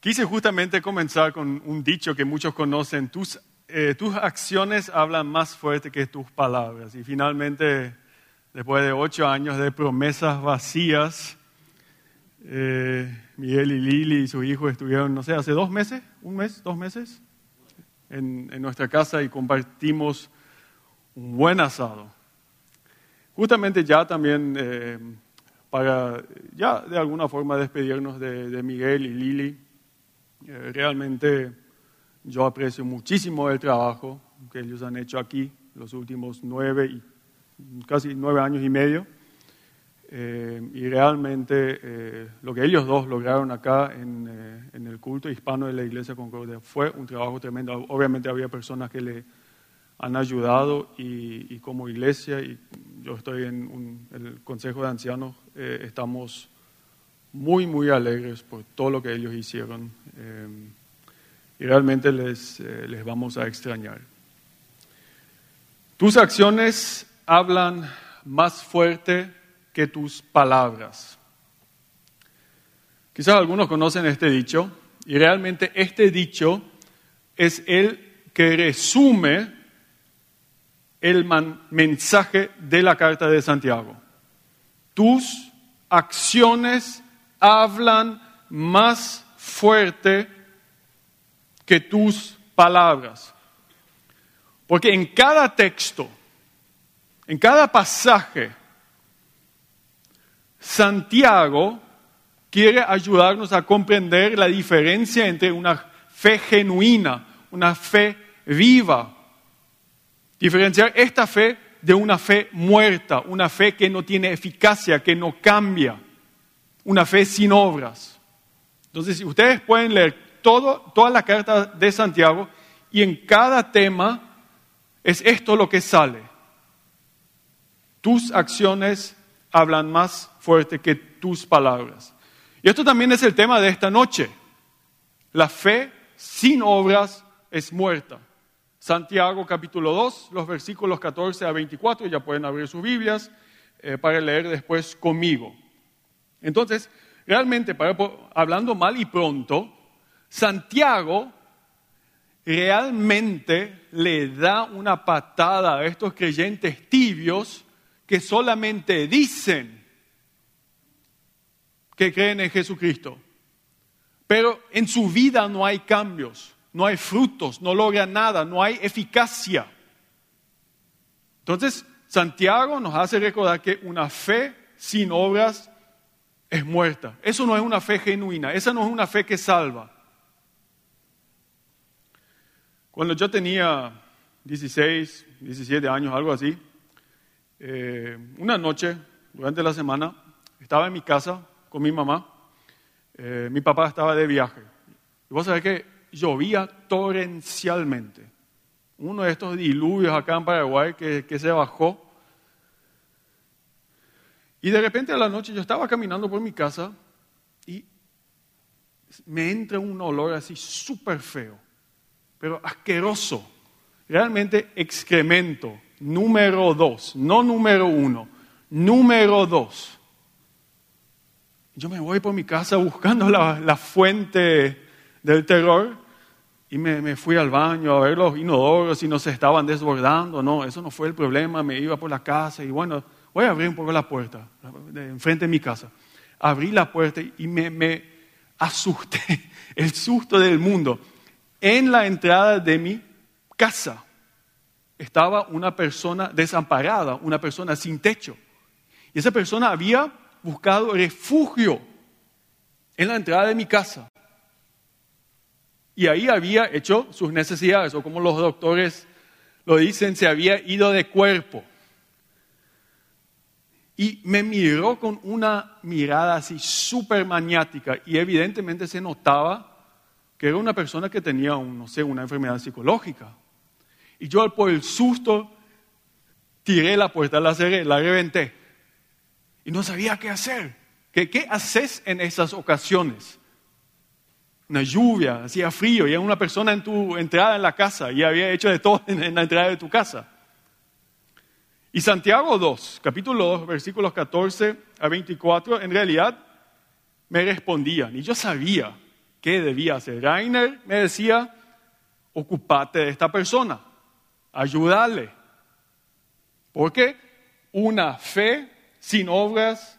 Quise justamente comenzar con un dicho que muchos conocen, tus, eh, tus acciones hablan más fuerte que tus palabras. Y finalmente, después de ocho años de promesas vacías, eh, Miguel y Lili y su hijo estuvieron, no sé, hace dos meses, un mes, dos meses, en, en nuestra casa y compartimos un buen asado. Justamente ya también eh, para, ya de alguna forma despedirnos de, de Miguel y Lili. Eh, realmente yo aprecio muchísimo el trabajo que ellos han hecho aquí los últimos nueve y casi nueve años y medio. Eh, y realmente eh, lo que ellos dos lograron acá en, en, el culto hispano de la Iglesia Concordia fue un trabajo tremendo. Obviamente había personas que le han ayudado y, como iglesia, y yo estoy en un, el Consejo de Ancianos, estamos muy, muy alegres por todo lo que ellos hicieron eh, y realmente les, eh, les vamos a extrañar. Tus acciones hablan más fuerte que tus palabras. Quizás algunos conocen este dicho y realmente este dicho es el que resume el man, mensaje de la carta de Santiago. Tus acciones hablan más fuerte que tus palabras. Porque en cada texto, en cada pasaje, Santiago quiere ayudarnos a comprender la diferencia entre una fe genuina, una fe viva, diferenciar esta fe de una fe muerta, una fe que no tiene eficacia, que no cambia, una fe sin obras. Entonces, ustedes pueden leer todo, toda la carta de Santiago y en cada tema es esto lo que sale. Tus acciones hablan más fuerte que tus palabras. Y esto también es el tema de esta noche. La fe sin obras es muerta. Santiago capítulo 2, los versículos 14 a 24, ya pueden abrir sus Biblias eh, para leer después conmigo. Entonces, realmente, hablando mal y pronto, Santiago realmente le da una patada a estos creyentes tibios que solamente dicen que creen en Jesucristo, pero en su vida no hay cambios no hay frutos, no logra nada, no hay eficacia. Entonces, Santiago nos hace recordar que una fe sin obras es muerta. Eso no es una fe genuina, esa no es una fe que salva. Cuando yo tenía 16, 17 años, algo así, eh, una noche, durante la semana, estaba en mi casa con mi mamá, eh, mi papá estaba de viaje. Y vos sabés que llovía torrencialmente. Uno de estos diluvios acá en Paraguay que, que se bajó. Y de repente a la noche yo estaba caminando por mi casa y me entra un olor así súper feo, pero asqueroso. Realmente excremento, número dos, no número uno, número dos. Yo me voy por mi casa buscando la, la fuente del terror y me, me, fui al baño a ver los inodoros si no se estaban desbordando. No, eso no fue el problema. Me iba por la casa y bueno, voy a abrir un poco la puerta, enfrente de mi casa. Abrí la puerta y me, me asusté, el susto del mundo. En la entrada de mi casa estaba una persona desamparada, una persona sin techo. Y esa persona había buscado refugio en la entrada de mi casa y ahí había hecho sus necesidades, o como los doctores lo dicen, se había ido de cuerpo. Y me miró con una mirada así súper maniática y evidentemente se notaba que era una persona que tenía, un, no sé, una enfermedad psicológica. Y yo por el susto tiré la puerta, la cerré, la reventé. Y no sabía qué hacer. ¿Qué, qué haces en esas ocasiones? una lluvia, hacía frío, y era una persona en tu entrada en la casa y había hecho de todo en la entrada de tu casa. Y Santiago 2, capítulo 2, versículos 14 a 24, en realidad me respondían y yo sabía ¿qué debía hacer? Rainer me decía, ocupate de esta persona, ayúdale. Porque una fe sin obras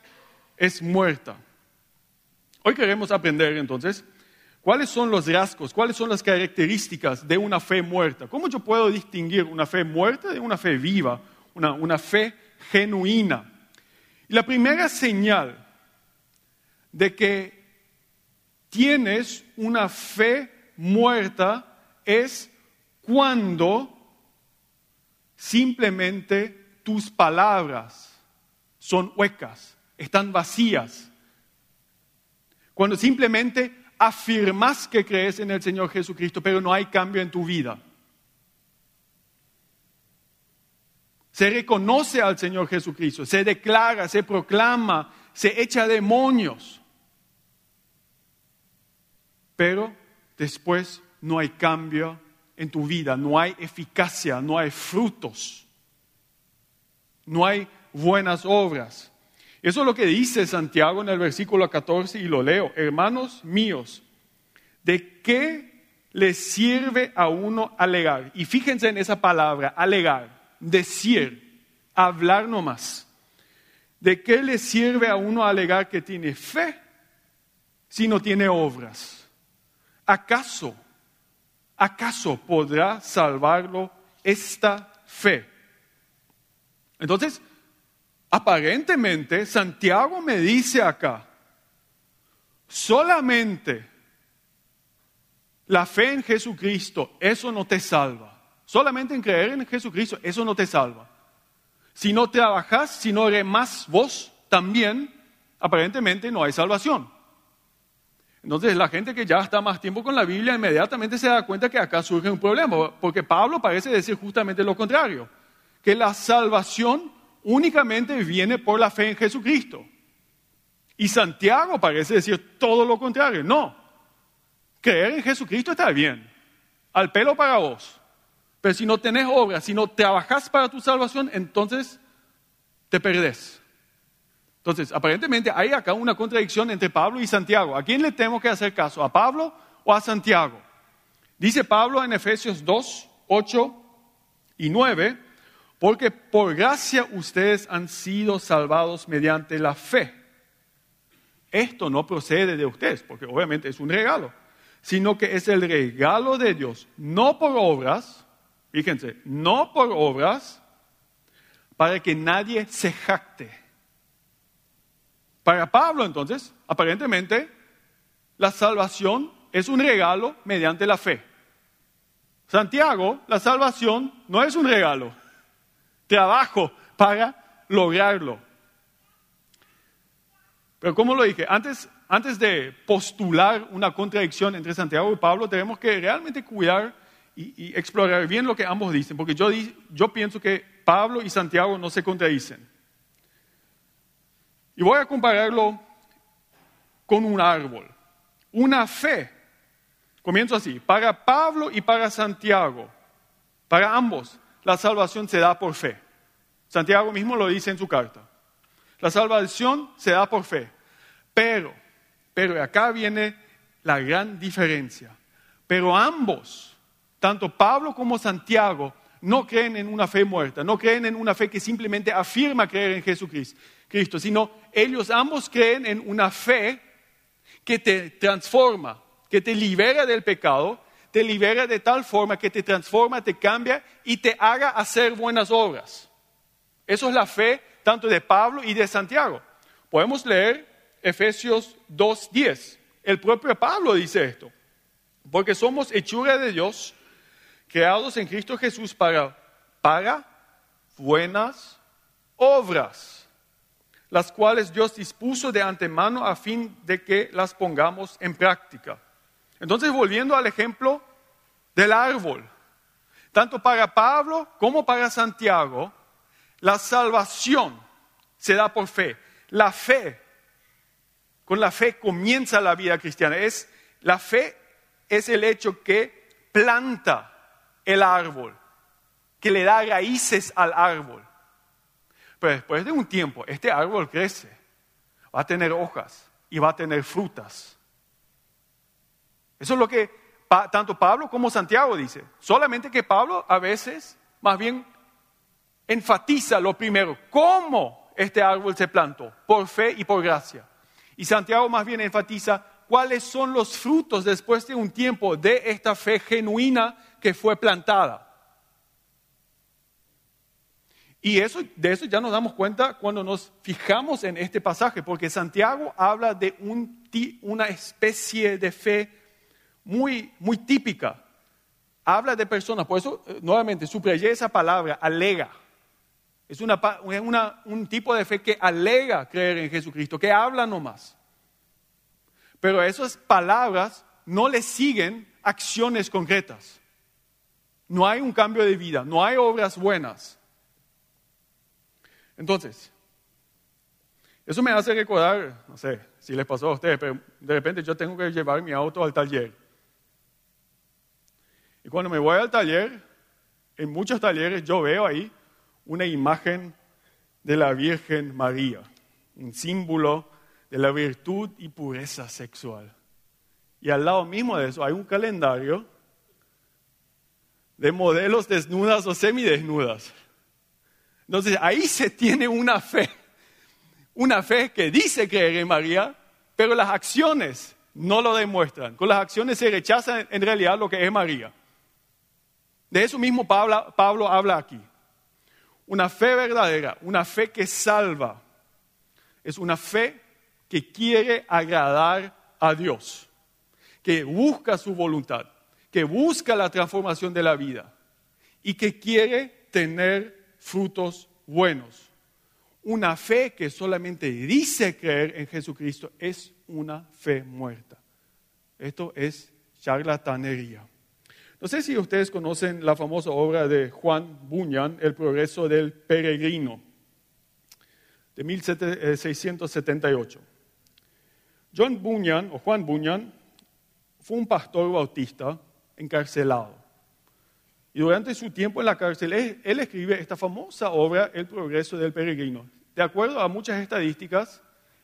es muerta. Hoy queremos aprender entonces cuáles son los rasgos, cuáles son las características de una fe muerta. ¿Cómo yo puedo distinguir una fe muerta de una fe viva, una, una fe genuina? Y la primera señal de que tienes una fe muerta es cuando simplemente tus palabras son huecas, están vacías. Cuando simplemente afirmas que crees en el Señor Jesucristo, pero no hay cambio en tu vida. Se reconoce al Señor Jesucristo, se declara, se proclama, se echa demonios. Pero después no hay cambio en tu vida, no hay eficacia, no hay frutos, no hay buenas obras. Eso es lo que dice Santiago en el versículo 14 y lo leo. Hermanos míos, ¿de qué le sirve a uno alegar? Y fíjense en esa palabra, alegar, decir, hablar nomás. ¿De qué le sirve a uno alegar que tiene fe si no tiene obras? ¿Acaso, acaso podrá salvarlo esta fe? Entonces, aparentemente Santiago me dice acá, solamente la fe en Jesucristo, eso no te salva. Solamente en creer en Jesucristo, eso no te salva. Si no trabajas, si no más vos, también aparentemente no hay salvación. Entonces la gente que ya está más tiempo con la Biblia inmediatamente se da cuenta que acá surge un problema, porque Pablo parece decir justamente lo contrario, que la salvación únicamente viene por la fe en Jesucristo. Y Santiago parece decir todo lo contrario. No, creer en Jesucristo está bien, al pelo para vos. Pero si no tenés obras, si no trabajas para tu salvación, entonces te perdés. Entonces, aparentemente hay acá una contradicción entre Pablo y Santiago. ¿A quién le tenemos que hacer caso? ¿A Pablo o a Santiago? Dice Pablo en Efesios 2, 8 y 9, porque por gracia ustedes han sido salvados mediante la fe. Esto no procede de ustedes, porque obviamente es un regalo, sino que es el regalo de Dios, no por obras, fíjense, no por obras, para que nadie se jacte. Para Pablo entonces, aparentemente, la salvación es un regalo mediante la fe. Santiago, la salvación no es un regalo, trabajo para lograrlo. Pero como lo dije, antes, antes de postular una contradicción entre Santiago y Pablo, tenemos que realmente cuidar y, explorar bien lo que ambos dicen, porque yo, yo pienso que Pablo y Santiago no se contradicen. Y voy a compararlo con un árbol. Una fe, comienzo así, para Pablo y para Santiago, para ambos, la salvación se da por fe. Santiago mismo lo dice en su carta. La salvación se da por fe. Pero, pero acá viene la gran diferencia. Pero ambos, tanto Pablo como Santiago, no creen en una fe muerta, no creen en una fe que simplemente afirma creer en Jesucristo, Cristo, sino ellos ambos creen en una fe que te transforma, que te libera del pecado te libera de tal forma que te transforma, te cambia y te haga hacer buenas obras. Eso es la fe tanto de Pablo y de Santiago. Podemos leer Efesios 2.10. El propio Pablo dice esto. Porque somos hechura de Dios, creados en Cristo Jesús para, para buenas obras, las cuales Dios dispuso de antemano a fin de que las pongamos en práctica. Entonces, volviendo al ejemplo del árbol, tanto para Pablo como para Santiago, la salvación se da por fe. La fe, con la fe comienza la vida cristiana. Es, la fe es el hecho que planta el árbol, que le da raíces al árbol. Pero después de un tiempo, este árbol crece, va a tener hojas y va a tener frutas. Eso es lo que tanto Pablo como Santiago dice. Solamente que Pablo a veces más bien enfatiza lo primero, cómo este árbol se plantó, por fe y por gracia. Y Santiago más bien enfatiza cuáles son los frutos después de un tiempo de esta fe genuina que fue plantada. Y eso, de eso ya nos damos cuenta cuando nos fijamos en este pasaje, porque Santiago habla de una especie de fe muy, muy típica. Habla de personas, por eso eh, nuevamente subrayé esa palabra, alega. Es una, un tipo de fe que alega creer en Jesucristo, que habla nomás. Pero esas palabras no le siguen acciones concretas. No hay un cambio de vida, no hay obras buenas. Entonces, eso me hace recordar, no sé si les pasó a ustedes, pero de repente yo tengo que llevar mi auto al taller. Y cuando me voy al taller, en muchos talleres yo veo ahí una imagen de la Virgen María, un símbolo de la virtud y pureza sexual. Y al lado mismo de eso hay un calendario de modelos desnudas o semidesnudas. Entonces ahí se tiene una fe, una fe que dice creer en María, pero las acciones no lo demuestran. Con las acciones se rechaza en realidad lo que es María. De eso mismo Pablo, Pablo habla aquí. Una fe verdadera, una fe que salva, es una fe que quiere agradar a Dios, que busca su voluntad, que busca la transformación de la vida y que quiere tener frutos buenos. Una fe que solamente dice creer en Jesucristo es una fe muerta. Esto es charlatanería. No sé si ustedes conocen la famosa obra de Juan Bunyan, El progreso del peregrino, de 1678. John Bunyan, o Juan Bunyan, fue un pastor bautista encarcelado. Y durante su tiempo en la cárcel, él, escribe esta famosa obra, El progreso del peregrino. De acuerdo a muchas estadísticas,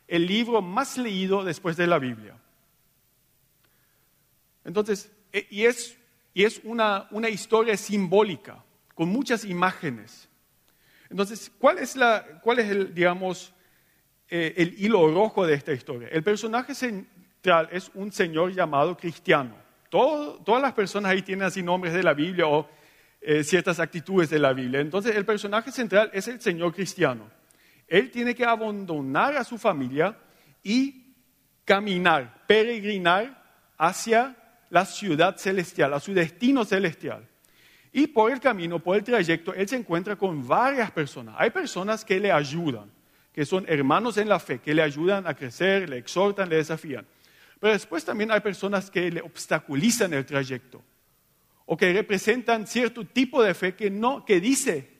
el libro más leído después de la Biblia. Entonces, e, y es, y es una, una, historia simbólica, con muchas imágenes. Entonces, ¿cuál es, la, cuál es el, digamos, eh, el hilo rojo de esta historia? El personaje central es un señor llamado Cristiano todas las personas ahí tienen así nombres de la Biblia o eh, ciertas actitudes de la Biblia. Entonces el personaje central es el Señor cristiano. Él tiene que abandonar a su familia y caminar, peregrinar hacia la ciudad celestial, a su destino celestial. Y por el camino, por el trayecto, él se encuentra con varias personas. Hay personas que le ayudan, que son hermanos en la fe, que le ayudan a crecer, le exhortan, le desafían. Pero después también hay personas que le obstaculizan el trayecto o que representan cierto tipo de fe que, no, que dice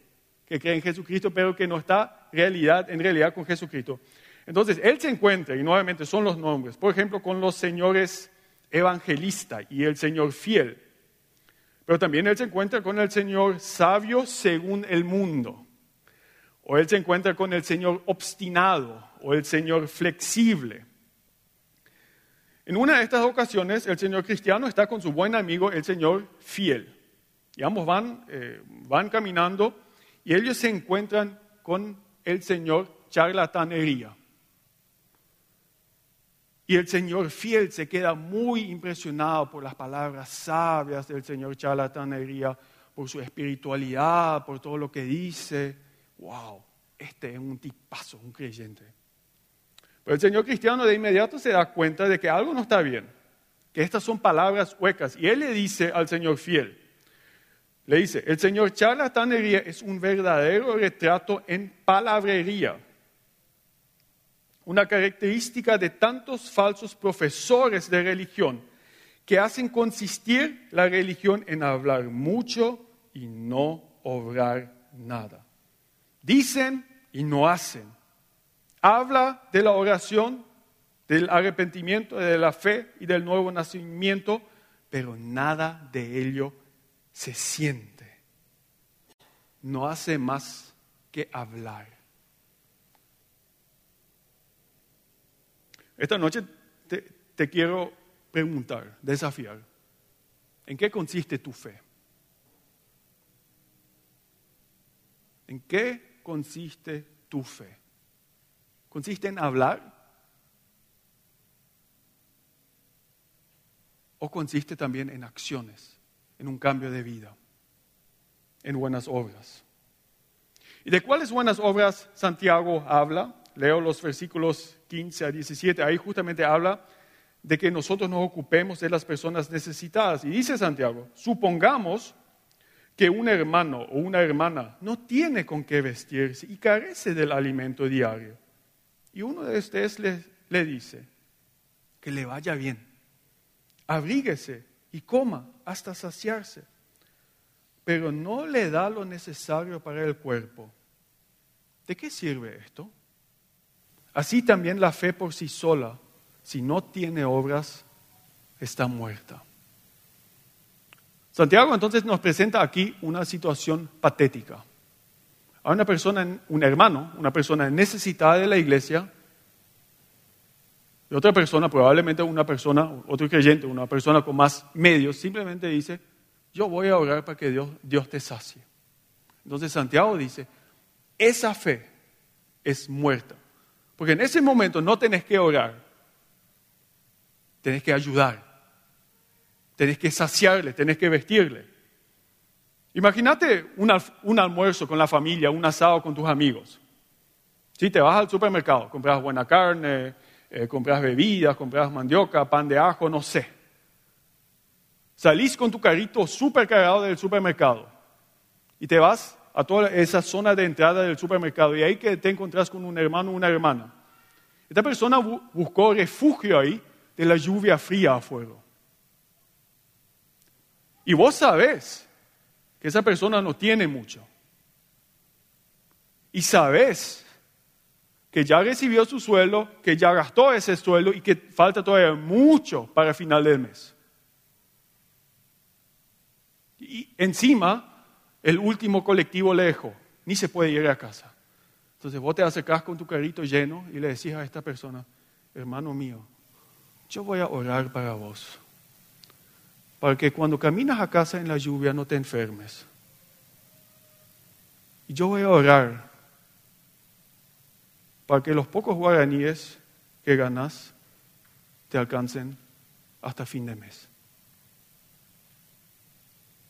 que cree en Jesucristo, pero que no está realidad, en realidad con Jesucristo. Entonces, él se encuentra, y nuevamente son los nombres, por ejemplo, con los señores evangelista y el Señor fiel. Pero también él se encuentra con el Señor sabio según el mundo. O él se encuentra con el Señor obstinado o el Señor flexible. En una de estas ocasiones, el señor cristiano está con su buen amigo, el señor fiel. Y ambos van, eh, van caminando y ellos se encuentran con el señor charlatanería. Y el señor fiel se queda muy impresionado por las palabras sabias del señor charlatanería, por su espiritualidad, por todo lo que dice. ¡Wow! Este es un tipazo, un creyente. Pero el señor cristiano de inmediato se da cuenta de que algo no está bien, que estas son palabras huecas. Y él le dice al señor fiel, le dice, el señor charlatanería es un verdadero retrato en palabrería. Una característica de tantos falsos profesores de religión que hacen consistir la religión en hablar mucho y no obrar nada. Dicen y no hacen habla de la oración, del arrepentimiento, de la fe y del nuevo nacimiento, pero nada de ello se siente. No hace más que hablar. Esta noche te, quiero preguntar, desafiar, ¿en qué consiste tu fe? ¿En qué consiste tu fe? ¿Consiste en hablar? ¿O consiste también en acciones, en un cambio de vida, en buenas obras? ¿Y de cuáles buenas obras Santiago habla? Leo los versículos 15 a 17. Ahí justamente habla de que nosotros nos ocupemos de las personas necesitadas. Y dice Santiago, supongamos que un hermano o una hermana no tiene con qué vestirse y carece del alimento diario. Y uno de ustedes le, le dice, que le vaya bien, abríguese y coma hasta saciarse, pero no le da lo necesario para el cuerpo. ¿De qué sirve esto? Así también la fe por sí sola, si no tiene obras, está muerta. Santiago entonces nos presenta aquí una situación patética. Hay una persona, un hermano, una persona necesitada de la iglesia, y otra persona, probablemente una persona, otro creyente, una persona con más medios, simplemente dice, yo voy a orar para que Dios, Dios te sacie. Entonces Santiago dice, esa fe es muerta. Porque en ese momento no tenés que orar, tenés que ayudar tenés que saciarle, tenés que vestirle. Imagínate un, almuerzo con la familia, un asado con tus amigos. Si te vas al supermercado, compras buena carne, eh, compras bebidas, compras mandioca, pan de ajo, no sé. Salís con tu carrito súper cargado del supermercado y te vas a toda esa zona de entrada del supermercado y ahí que te encontrás con un hermano o una hermana. Esta persona buscó refugio ahí de la lluvia fría afuera. Y vos sabés esa persona no tiene mucho. Y sabés que ya recibió su sueldo, que ya gastó ese sueldo y que falta todavía mucho para final del mes. Y encima, el último colectivo lejos, ni se puede ir a casa. Entonces vos te acercás con tu carrito lleno y le decís a esta persona, hermano mío, yo voy a orar para vos para que cuando caminas a casa en la lluvia no te enfermes. Y yo voy a orar para que los pocos guaraníes que ganas te alcancen hasta fin de mes.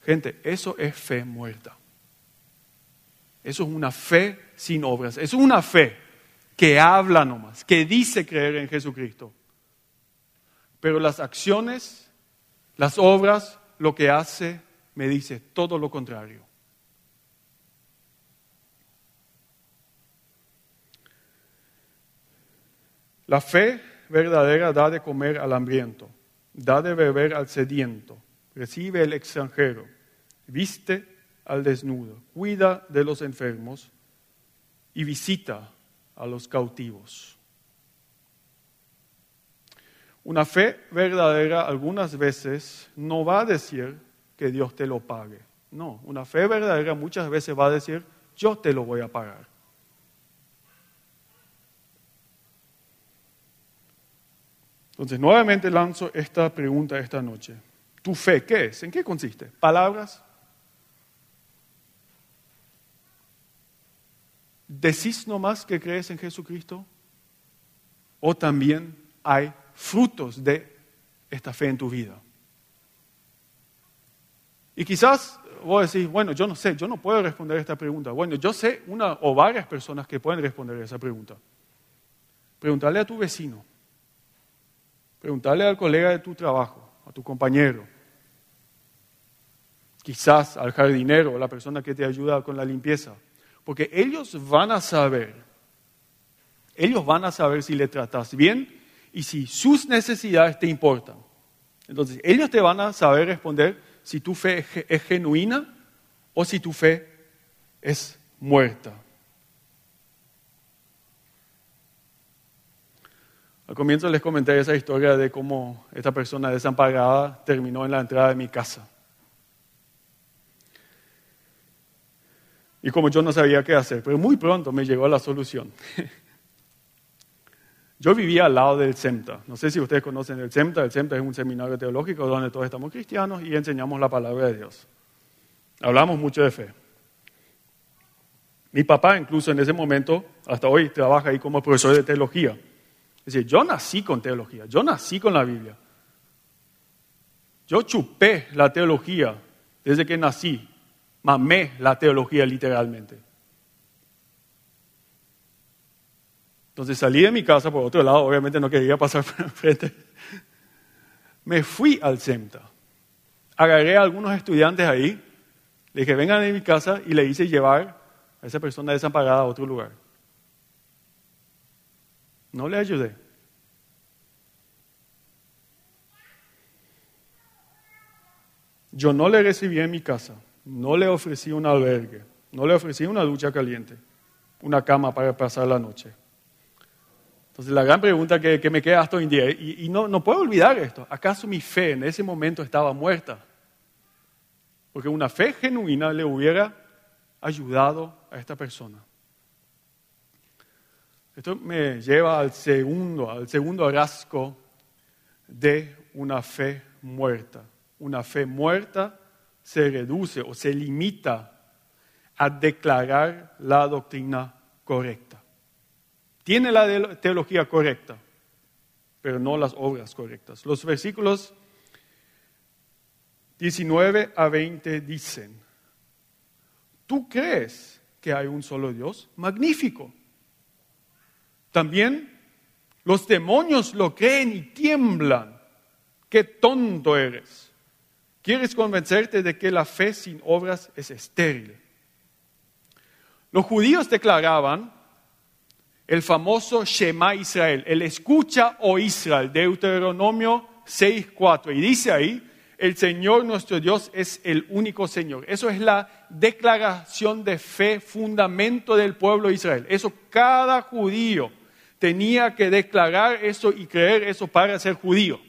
Gente, eso es fe muerta. Eso es una fe sin obras. Es una fe que habla nomás, que dice creer en Jesucristo. Pero las acciones las obras, lo que hace, me dice todo lo contrario. La fe verdadera da de comer al hambriento, da de beber al sediento, recibe el extranjero, viste al desnudo, cuida de los enfermos y visita a los cautivos. Una fe verdadera algunas veces no va a decir que Dios te lo pague. No, una fe verdadera muchas veces va a decir, yo te lo voy a pagar. Entonces, nuevamente lanzo esta pregunta esta noche. ¿Tu fe qué es? ¿En qué consiste? ¿Palabras? ¿Decís nomás que crees en Jesucristo? ¿O también hay frutos de esta fe en tu vida. Y quizás vos decís, bueno, yo no sé, yo no puedo responder esta pregunta. Bueno, yo sé una o varias personas que pueden responder esa pregunta. Preguntarle a tu vecino, preguntarle al colega de tu trabajo, a tu compañero, quizás al jardinero o la persona que te ayuda con la limpieza, porque ellos van a saber, ellos van a saber si le tratas bien y si sus necesidades te importan. Entonces, ellos te van a saber responder si tu fe es genuina o si tu fe es muerta. Al comienzo les comenté esa historia de cómo esta persona desamparada terminó en la entrada de mi casa. Y como yo no sabía qué hacer, pero muy pronto me llegó la solución. Yo vivía al lado del CEMTA. No sé si ustedes conocen el CEMTA. El CEMTA es un seminario teológico donde todos estamos cristianos y enseñamos la palabra de Dios. Hablamos mucho de fe. Mi papá incluso en ese momento, hasta hoy, trabaja ahí como profesor de teología. Es decir, yo nací con teología, yo nací con la Biblia. Yo chupé la teología desde que nací, mamé la teología literalmente. Entonces salí de mi casa por otro lado, obviamente no quería pasar por enfrente. Me fui al CEMTA. Agarré a algunos estudiantes ahí, le dije, vengan a mi casa y le hice llevar a esa persona desamparada a otro lugar. No le ayudé. Yo no le recibí en mi casa, no le ofrecí un albergue, no le ofrecí una ducha caliente, una cama para pasar la noche. Entonces la gran pregunta que, me queda hasta hoy en día, y, no, no puedo olvidar esto, ¿acaso mi fe en ese momento estaba muerta? Porque una fe genuina le hubiera ayudado a esta persona. Esto me lleva al segundo, al segundo rasgo de una fe muerta. Una fe muerta se reduce o se limita a declarar la doctrina correcta. Tiene la teología correcta, pero no las obras correctas. Los versículos 19 a 20 dicen, ¿tú crees que hay un solo Dios? Magnífico. También los demonios lo creen y tiemblan. Qué tonto eres. ¿Quieres convencerte de que la fe sin obras es estéril? Los judíos declaraban el famoso Shema Israel, el escucha o Israel, Deuteronomio 6.4. Y dice ahí, el Señor nuestro Dios es el único Señor. Eso es la declaración de fe, fundamento del pueblo de Israel. Eso cada judío tenía que declarar eso y creer eso para ser judío.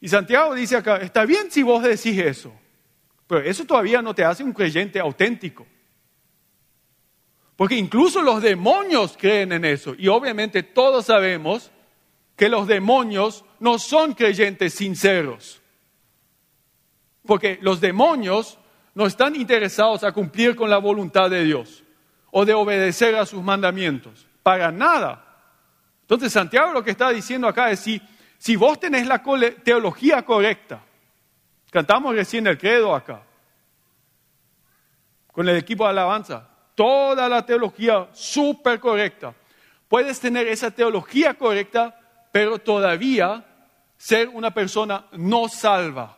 Y Santiago dice acá, está bien si vos decís eso, pero eso todavía no te hace un creyente auténtico. Porque incluso los demonios creen en eso. Y obviamente todos sabemos que los demonios no son creyentes sinceros. Porque los demonios no están interesados a cumplir con la voluntad de Dios o de obedecer a sus mandamientos. Para nada. Entonces Santiago lo que está diciendo acá es si, si vos tenés la teología correcta, cantamos recién el credo acá, con el equipo de alabanza, toda la teología súper correcta. Puedes tener esa teología correcta, pero todavía ser una persona no salva.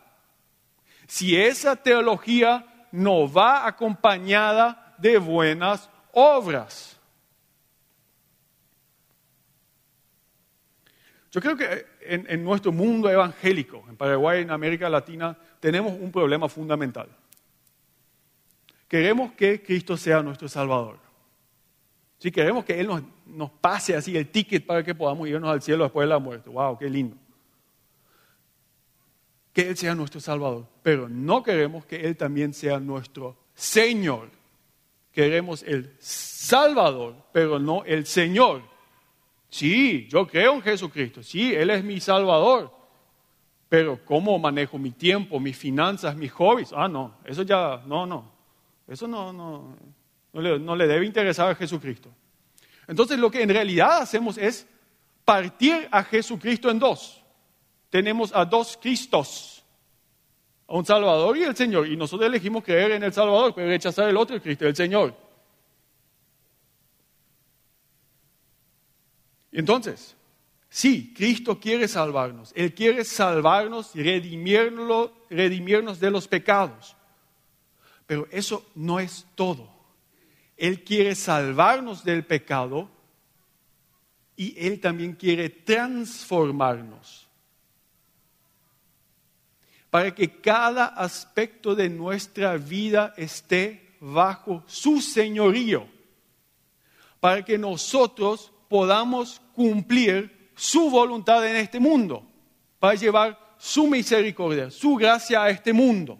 Si esa teología no va acompañada de buenas obras. Yo creo que en, nuestro mundo evangélico, en Paraguay, en América Latina, tenemos un problema fundamental. Queremos que Cristo sea nuestro Salvador. Si queremos que Él nos, pase así el ticket para que podamos irnos al cielo después de la muerte. ¡Wow! ¡Qué lindo! Que Él sea nuestro Salvador. Pero no queremos que Él también sea nuestro Señor. Queremos el Salvador, pero no el Señor. Sí, yo creo en Jesucristo. Sí, Él es mi Salvador. Pero ¿cómo manejo mi tiempo, mis finanzas, mis hobbies? Ah, no, eso ya, no, no. Eso no, no, no, le, debe interesar a Jesucristo. Entonces lo que en realidad hacemos es partir a Jesucristo en dos. Tenemos a dos Cristos, a un Salvador y el Señor. Y nosotros elegimos creer en el Salvador, pero rechazar el otro Cristo, el Señor. Entonces, sí, Cristo quiere salvarnos. Él quiere salvarnos y redimirnos de los pecados. Pero eso no es todo. Él quiere salvarnos del pecado y Él también quiere transformarnos para que cada aspecto de nuestra vida esté bajo su señorío, para que nosotros podamos cumplir su voluntad en este mundo, para llevar su misericordia, su gracia a este mundo.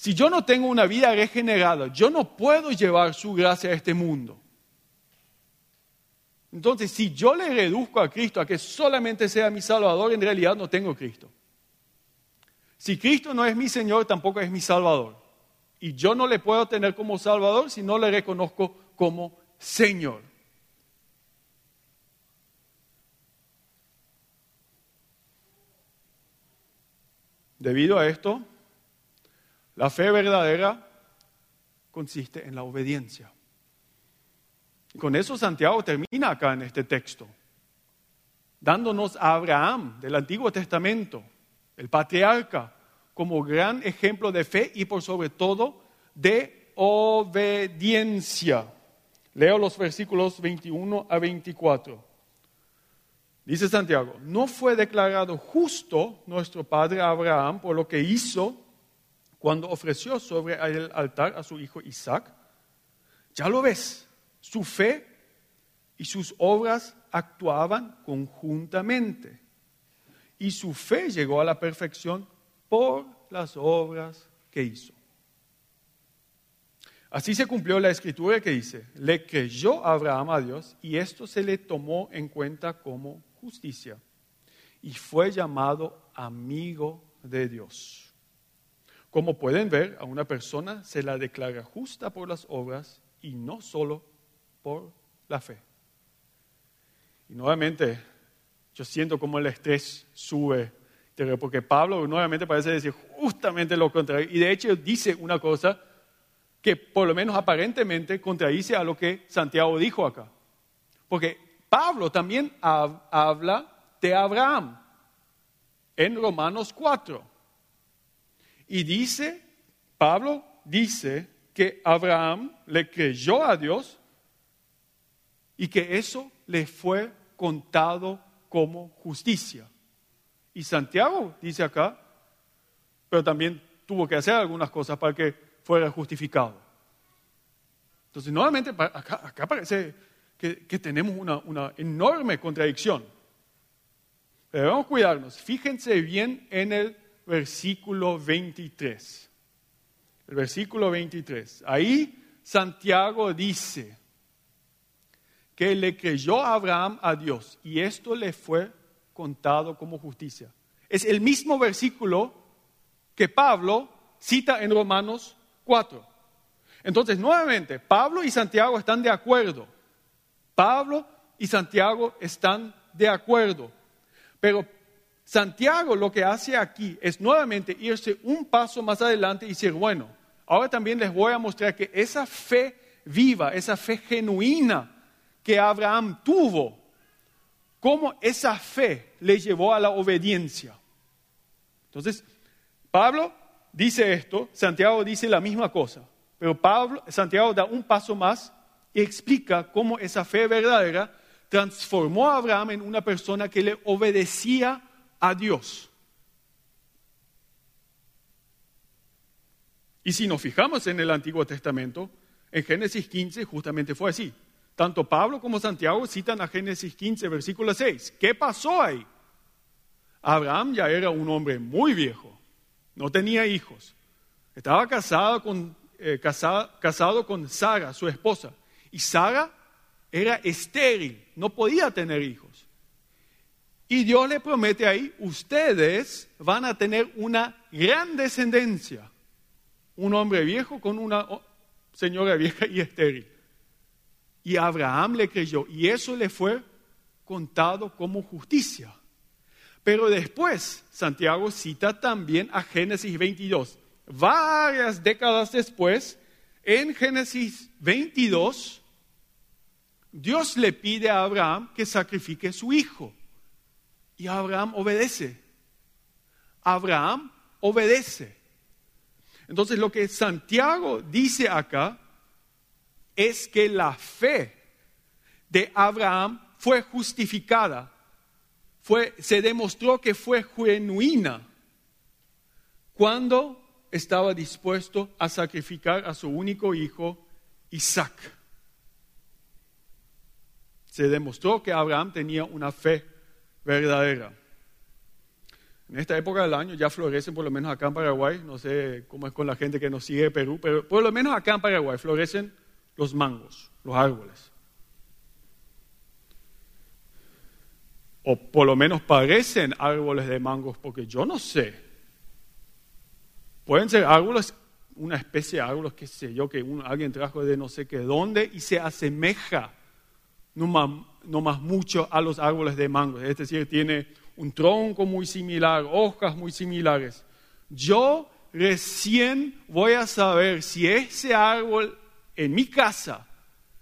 Si yo no tengo una vida regenerada, yo no puedo llevar su gracia a este mundo. Entonces, si yo le reduzco a Cristo a que solamente sea mi Salvador, en realidad no tengo Cristo. Si Cristo no es mi Señor, tampoco es mi Salvador. Y yo no le puedo tener como Salvador si no le reconozco como Señor. Debido a esto, la fe verdadera consiste en la obediencia. Y con eso Santiago termina acá en este texto, dándonos a Abraham del Antiguo Testamento, el patriarca, como gran ejemplo de fe y por sobre todo de obediencia. Leo los versículos 21 a 24. Dice Santiago, no fue declarado justo nuestro padre Abraham por lo que hizo cuando ofreció sobre el altar a su hijo Isaac. Ya lo ves, su fe y sus obras actuaban conjuntamente. Y su fe llegó a la perfección por las obras que hizo. Así se cumplió la escritura que dice, le creyó Abraham a Dios y esto se le tomó en cuenta como justicia y fue llamado amigo de Dios. Como pueden ver, a una persona se la declara justa por las obras y no solo por la fe. Y nuevamente, yo siento como el estrés sube, porque Pablo nuevamente parece decir justamente lo contrario. Y de hecho dice una cosa que por lo menos aparentemente contradice a lo que Santiago dijo acá. Porque Pablo también habla de Abraham en Romanos 4. Y dice, Pablo dice que Abraham le creyó a Dios y que eso le fue contado como justicia. Y Santiago dice acá, pero también tuvo que hacer algunas cosas para que fuera justificado. Entonces, nuevamente, acá, parece que, tenemos una, una, enorme contradicción. Pero debemos cuidarnos. Fíjense bien en el versículo 23. El versículo 23. Ahí Santiago dice, que le creyó Abraham a Dios y esto le fue contado como justicia. Es el mismo versículo que Pablo cita en Romanos 4. Entonces, nuevamente, Pablo y Santiago están de acuerdo. Pablo y Santiago están de acuerdo. Pero Santiago lo que hace aquí es nuevamente irse un paso más adelante y decir, bueno, ahora también les voy a mostrar que esa fe viva, esa fe genuina, que Abraham tuvo, cómo esa fe le llevó a la obediencia. Entonces, Pablo dice esto, Santiago dice la misma cosa, pero Pablo, Santiago da un paso más y explica cómo esa fe verdadera transformó a Abraham en una persona que le obedecía a Dios. Y si nos fijamos en el Antiguo Testamento, en Génesis 15 justamente fue así. Tanto Pablo como Santiago citan a Génesis 15, versículo 6. ¿Qué pasó ahí? Abraham ya era un hombre muy viejo, no tenía hijos. Estaba casado con, eh, Sara, su esposa. Y Sara era estéril, no podía tener hijos. Y Dios le promete ahí, ustedes van a tener una gran descendencia. Un hombre viejo con una señora vieja y estéril. Y Abraham le creyó y eso le fue contado como justicia. Pero después, Santiago cita también a Génesis 22. Varias décadas después, en Génesis 22, Dios le pide a Abraham que sacrifique su hijo. Y Abraham obedece. Abraham obedece. Entonces lo que Santiago dice acá es que la fe de Abraham fue justificada, fue, se demostró que fue genuina cuando estaba dispuesto a sacrificar a su único hijo, Isaac. Se demostró que Abraham tenía una fe verdadera. En esta época del año ya florecen, por lo menos acá en Paraguay, no sé cómo es con la gente que nos sigue de Perú, pero por lo menos acá en Paraguay florecen los mangos, los árboles. o por lo menos parecen árboles de mangos, porque yo no sé. Pueden ser árboles, una especie de árboles, qué sé yo, que alguien trajo de no sé qué dónde y se asemeja no más, mucho a los árboles de mango. Es decir, tiene un tronco muy similar, hojas muy similares. Yo recién voy a saber si ese árbol en mi casa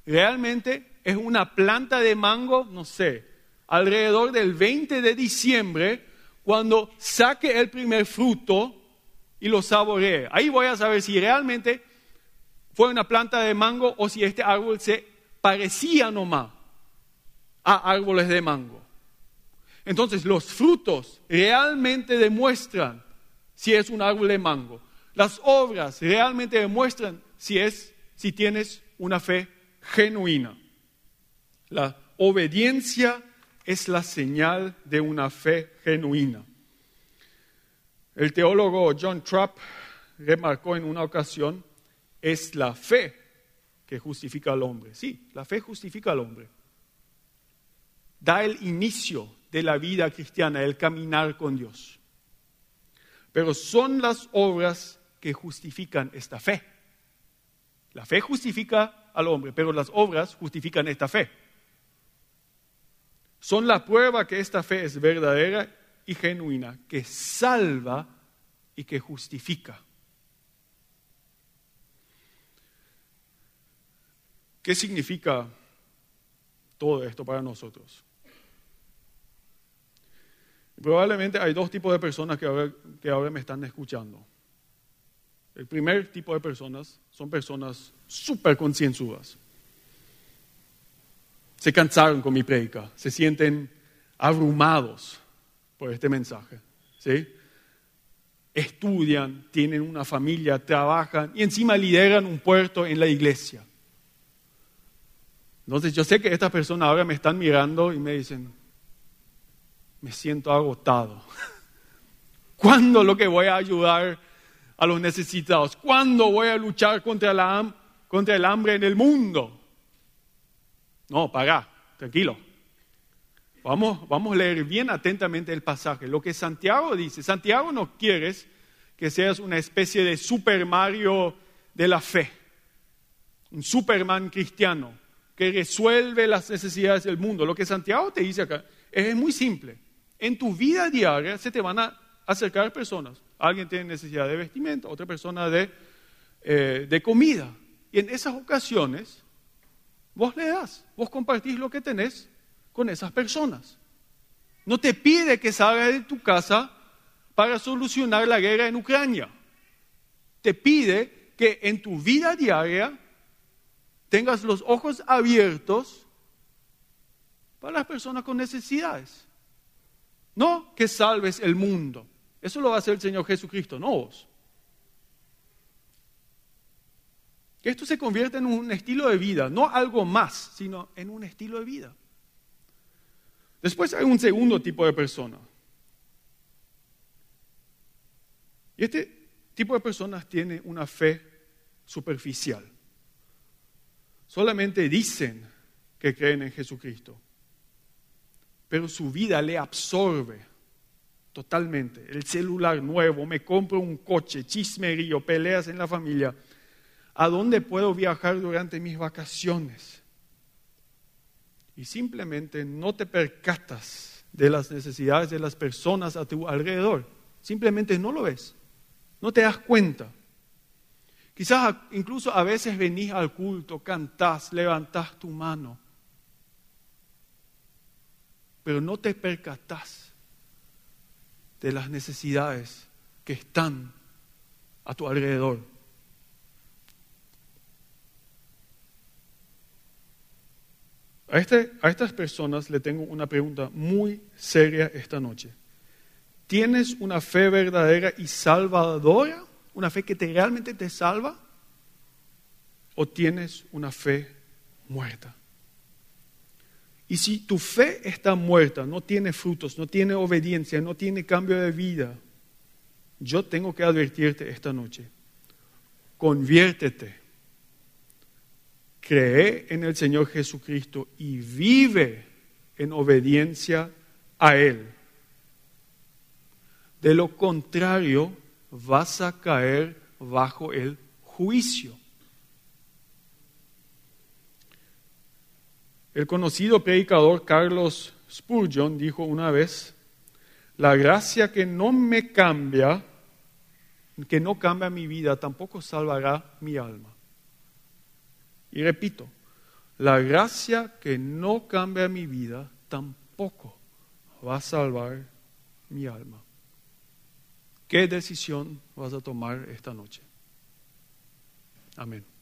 realmente es una planta de mango, no sé, alrededor del 20 de diciembre, cuando saque el primer fruto y lo saboree. Ahí voy a saber si realmente fue una planta de mango o si este árbol se parecía nomás a árboles de mango. Entonces los frutos realmente demuestran si es un árbol de mango. Las obras realmente demuestran si es si tienes una fe genuina. La obediencia es la señal de una fe genuina. El teólogo John Trapp remarcó en una ocasión, es la fe que justifica al hombre. Sí, la fe justifica al hombre da el inicio de la vida cristiana, el caminar con Dios. Pero son las obras que justifican esta fe. La fe justifica al hombre, pero las obras justifican esta fe. Son la prueba que esta fe es verdadera y genuina, que salva y que justifica. ¿Qué significa todo esto para nosotros? Probablemente hay dos tipos de personas que ahora, que ahora me están escuchando. El primer tipo de personas son personas súper concienzudas. Se cansaron con mi predica, se sienten abrumados por este mensaje. ¿sí? Estudian, tienen una familia, trabajan y encima lideran un puerto en la iglesia. Entonces yo sé que estas personas ahora me están mirando y me dicen, me siento agotado. ¿Cuándo lo que voy a ayudar a los necesitados? ¿Cuándo voy a luchar contra, la, contra el hambre en el mundo? No, para, tranquilo. Vamos, vamos a leer bien atentamente el pasaje. Lo que Santiago dice, Santiago no quieres que seas una especie de Super Mario de la fe, un Superman cristiano que resuelve las necesidades del mundo. Lo que Santiago te dice acá es muy simple en tu vida diaria se te van a acercar personas. Alguien tiene necesidad de vestimenta, otra persona de, eh, de comida. Y en esas ocasiones, vos le das, vos compartís lo que tenés con esas personas. No te pide que salgas de tu casa para solucionar la guerra en Ucrania. Te pide que en tu vida diaria tengas los ojos abiertos para las personas con necesidades. No que salves el mundo. Eso lo va a hacer el Señor Jesucristo, no vos. Que esto se convierta en un estilo de vida, no algo más, sino en un estilo de vida. Después hay un segundo tipo de persona. Y este tipo de personas tiene una fe superficial. Solamente dicen que creen en Jesucristo, pero su vida le absorbe totalmente. El celular nuevo, me compro un coche, chismerío, peleas en la familia. ¿A dónde puedo viajar durante mis vacaciones? Y simplemente no te percatas de las necesidades de las personas a tu alrededor. Simplemente no lo ves. No te das cuenta. Quizás incluso a veces venís al culto, cantás, levantás tu mano pero no te percatas de las necesidades que están a tu alrededor. A, este, a estas personas le tengo una pregunta muy seria esta noche. ¿Tienes una fe verdadera y salvadora? ¿Una fe que te, realmente te salva? ¿O tienes una fe muerta? Y si tu fe está muerta, no tiene frutos, no tiene obediencia, no tiene cambio de vida, yo tengo que advertirte esta noche, conviértete, cree en el Señor Jesucristo y vive en obediencia a Él. De lo contrario, vas a caer bajo el juicio. El conocido predicador Carlos Spurgeon dijo una vez, la gracia que no me cambia, que no cambia mi vida, tampoco salvará mi alma. Y repito, la gracia que no cambia mi vida, tampoco va a salvar mi alma. ¿Qué decisión vas a tomar esta noche? Amén.